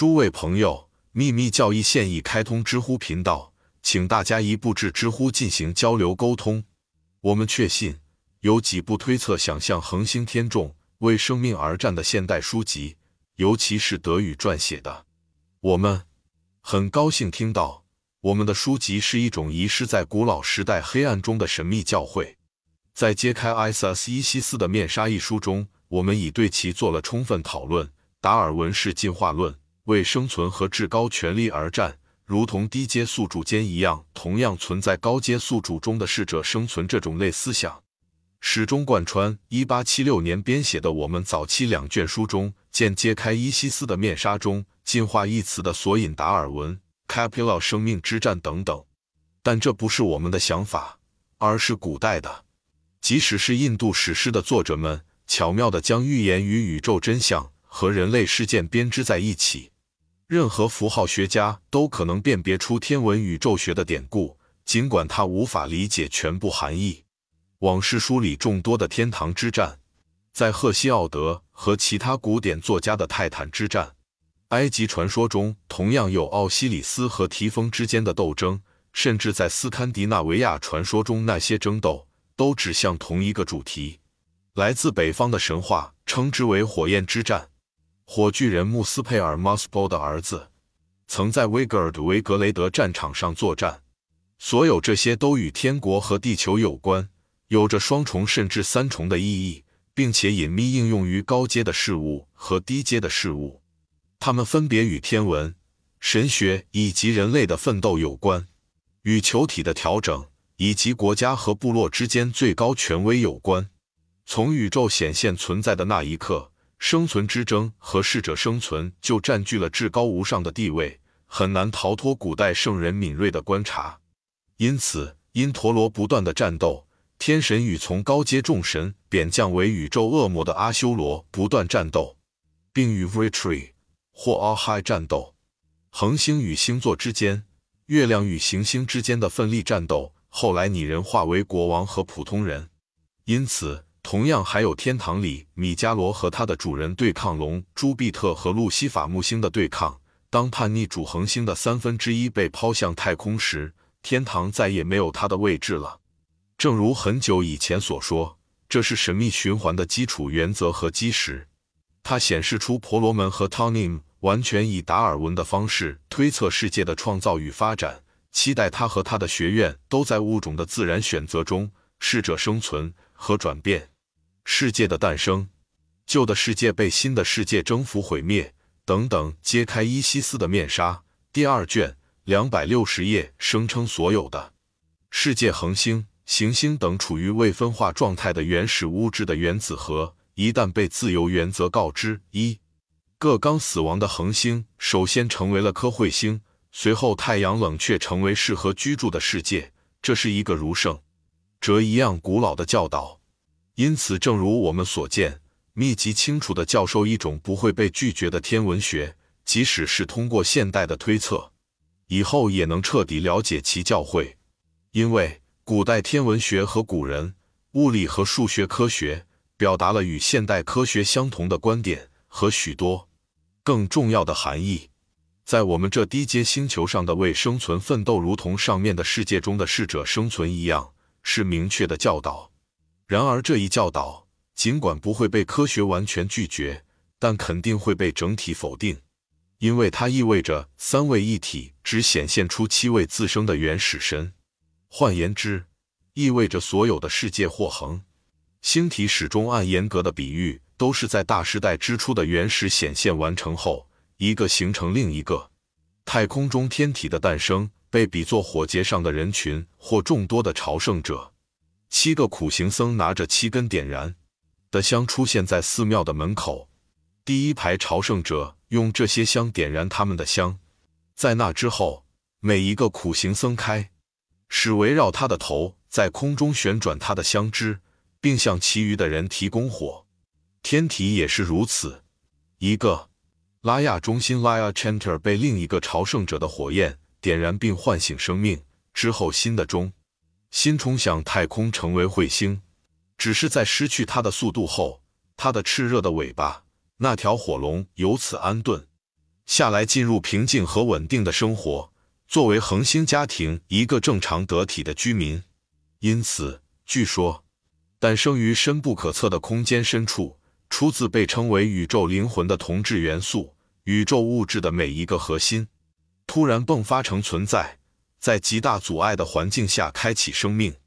诸位朋友，秘密教义现已开通知乎频道，请大家一步至知乎进行交流沟通。我们确信，有几部推测想象恒星天众为生命而战的现代书籍，尤其是德语撰写的。我们很高兴听到，我们的书籍是一种遗失在古老时代黑暗中的神秘教会。在揭开埃瑟斯伊西斯的面纱一书中，我们已对其做了充分讨论。达尔文式进化论。为生存和至高权力而战，如同低阶宿主间一样，同样存在高阶宿主中的适者生存这种类思想，始终贯穿1876年编写的我们早期两卷书中，见揭开伊西斯的面纱中“进化”一词的索引，达尔文、c a p i l a 生命之战等等。但这不是我们的想法，而是古代的，即使是印度史诗的作者们，巧妙地将预言与宇宙真相和人类事件编织在一起。任何符号学家都可能辨别出天文宇宙学的典故，尽管他无法理解全部含义。往事书里众多的天堂之战，在赫西奥德和其他古典作家的泰坦之战，埃及传说中同样有奥西里斯和提丰之间的斗争，甚至在斯堪的纳维亚传说中，那些争斗都指向同一个主题：来自北方的神话，称之为火焰之战。火巨人穆斯佩尔 （Muspo） 的儿子曾在威格尔的维格雷德战场上作战。所有这些都与天国和地球有关，有着双重甚至三重的意义，并且隐秘应用于高阶的事物和低阶的事物。它们分别与天文、神学以及人类的奋斗有关，与球体的调整以及国家和部落之间最高权威有关。从宇宙显现存在的那一刻。生存之争和适者生存就占据了至高无上的地位，很难逃脱古代圣人敏锐的观察。因此，因陀罗不断的战斗，天神与从高阶众神贬降为宇宙恶魔的阿修罗不断战斗，并与 Vitri 或 a h i 战斗。恒星与星座之间，月亮与行星之间的奋力战斗，后来拟人化为国王和普通人。因此。同样还有天堂里米迦罗和他的主人对抗龙朱庇特和路西法木星的对抗。当叛逆主恒星的三分之一被抛向太空时，天堂再也没有它的位置了。正如很久以前所说，这是神秘循环的基础原则和基石。它显示出婆罗门和 Tonim 完全以达尔文的方式推测世界的创造与发展，期待他和他的学院都在物种的自然选择中适者生存和转变。世界的诞生，旧的世界被新的世界征服毁灭，等等。揭开伊西斯的面纱，第二卷两百六十页，声称所有的世界恒星、行星等处于未分化状态的原始物质的原子核，一旦被自由原则告知，一个刚死亡的恒星首先成为了颗彗星，随后太阳冷却成为适合居住的世界。这是一个如圣哲一样古老的教导。因此，正如我们所见，密集清楚地教授一种不会被拒绝的天文学，即使是通过现代的推测，以后也能彻底了解其教诲。因为古代天文学和古人物理和数学科学表达了与现代科学相同的观点和许多更重要的含义。在我们这低阶星球上的为生存奋斗，如同上面的世界中的适者生存一样，是明确的教导。然而，这一教导尽管不会被科学完全拒绝，但肯定会被整体否定，因为它意味着三位一体只显现出七位自生的原始神。换言之，意味着所有的世界或恒星体始终按严格的比喻，都是在大时代之初的原始显现完成后，一个形成另一个。太空中天体的诞生被比作火劫上的人群或众多的朝圣者。七个苦行僧拿着七根点燃的香出现在寺庙的门口，第一排朝圣者用这些香点燃他们的香。在那之后，每一个苦行僧开始围绕他的头在空中旋转他的香枝，并向其余的人提供火。天体也是如此。一个拉亚中心 （Laya Center） 被另一个朝圣者的火焰点燃并唤醒生命之后，新的钟。心冲向太空，成为彗星，只是在失去它的速度后，它的炽热的尾巴，那条火龙由此安顿。下来进入平静和稳定的生活，作为恒星家庭一个正常得体的居民。因此，据说，诞生于深不可测的空间深处，出自被称为宇宙灵魂的同质元素——宇宙物质的每一个核心，突然迸发成存在，在极大阻碍的环境下开启生命。